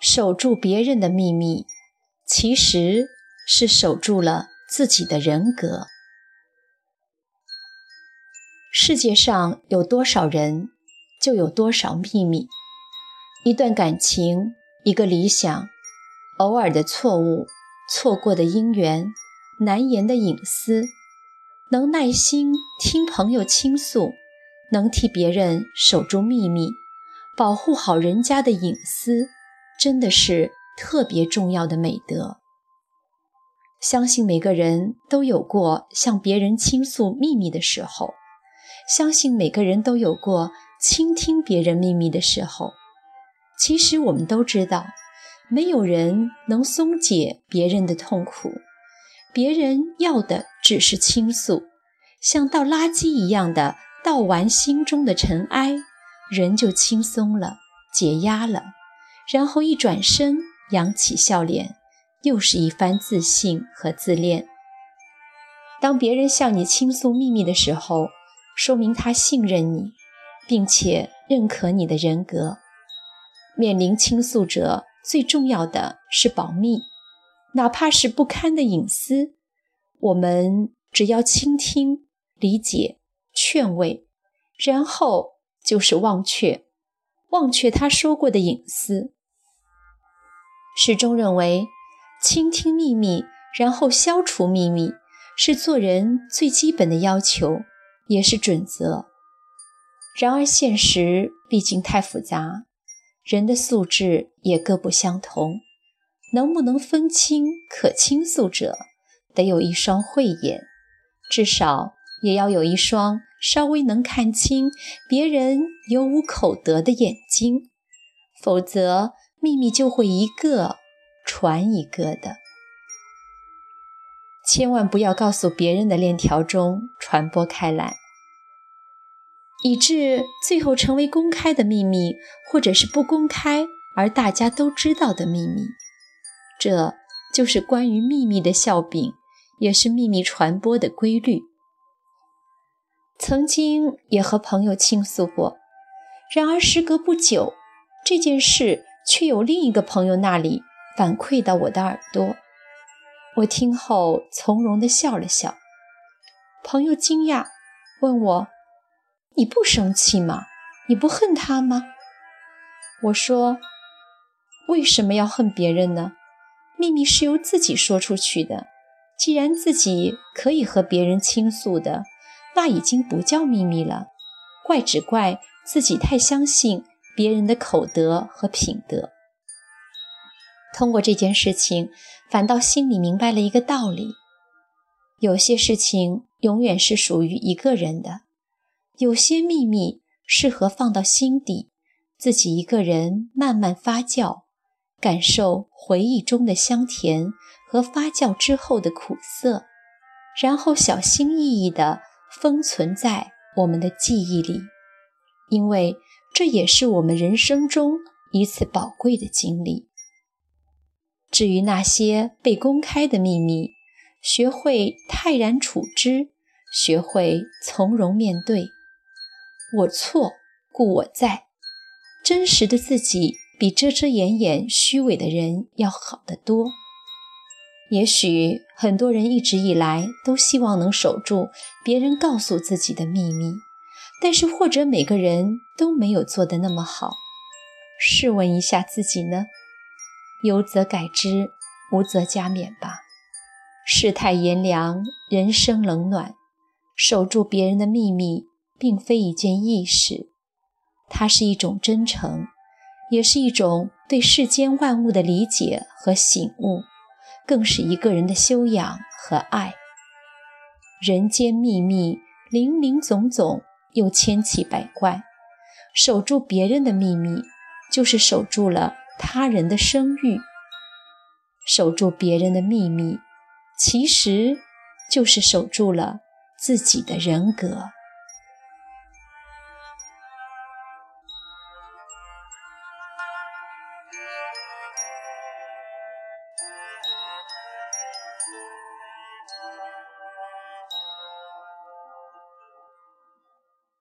守住别人的秘密其实是守住了自己的人格。世界上有多少人就有多少秘密。一段感情一个理想偶尔的错误错过的姻缘难言的隐私能耐心听朋友倾诉，能替别人守住秘密，保护好人家的隐私，真的是特别重要的美德。相信每个人都有过向别人倾诉秘密的时候。相信每个人都有过倾听别人秘密的时候。其实我们都知道，没有人能松解别人的痛苦，别人要的只是倾诉，像倒垃圾一样的倒完心中的尘埃，人就轻松了，解压了，然后一转身，扬起笑脸，又是一番自信和自恋。当别人向你倾诉秘密的时候，说明他信任你，并且认可你的人格。面临倾诉者，最重要的是保密，哪怕是不堪的隐私，我们只要倾听、理解、劝慰，然后就是忘却，忘却他说过的隐私。始终认为，倾听秘密，然后消除秘密，是做人最基本的要求。也是准则。然而，现实毕竟太复杂，人的素质也各不相同。能不能分清可倾诉者，得有一双慧眼，至少也要有一双稍微能看清别人有无口德的眼睛，否则秘密就会一个传一个的。千万不要告诉别人的链条中传播开来，以致最后成为公开的秘密，或者是不公开而大家都知道的秘密。这就是关于秘密的笑柄，也是秘密传播的规律。曾经也和朋友倾诉过，然而时隔不久，这件事却有另一个朋友那里反馈到我的耳朵。我听后从容地笑了笑。朋友惊讶，问我：“你不生气吗？你不恨他吗？”我说：“为什么要恨别人呢？秘密是由自己说出去的。既然自己可以和别人倾诉的，那已经不叫秘密了。怪只怪自己太相信别人的口德和品德。”通过这件事情，反倒心里明白了一个道理：有些事情永远是属于一个人的，有些秘密适合放到心底，自己一个人慢慢发酵，感受回忆中的香甜和发酵之后的苦涩，然后小心翼翼地封存在我们的记忆里，因为这也是我们人生中一次宝贵的经历。至于那些被公开的秘密，学会泰然处之，学会从容面对。我错，故我在。真实的自己比遮遮掩掩、虚伪的人要好得多。也许很多人一直以来都希望能守住别人告诉自己的秘密，但是或者每个人都没有做得那么好。试问一下自己呢？有则改之，无则加勉吧。世态炎凉，人生冷暖，守住别人的秘密，并非一件易事。它是一种真诚，也是一种对世间万物的理解和醒悟，更是一个人的修养和爱。人间秘密林林总总，又千奇百怪，守住别人的秘密，就是守住了。他人的声誉，守住别人的秘密，其实就是守住了自己的人格。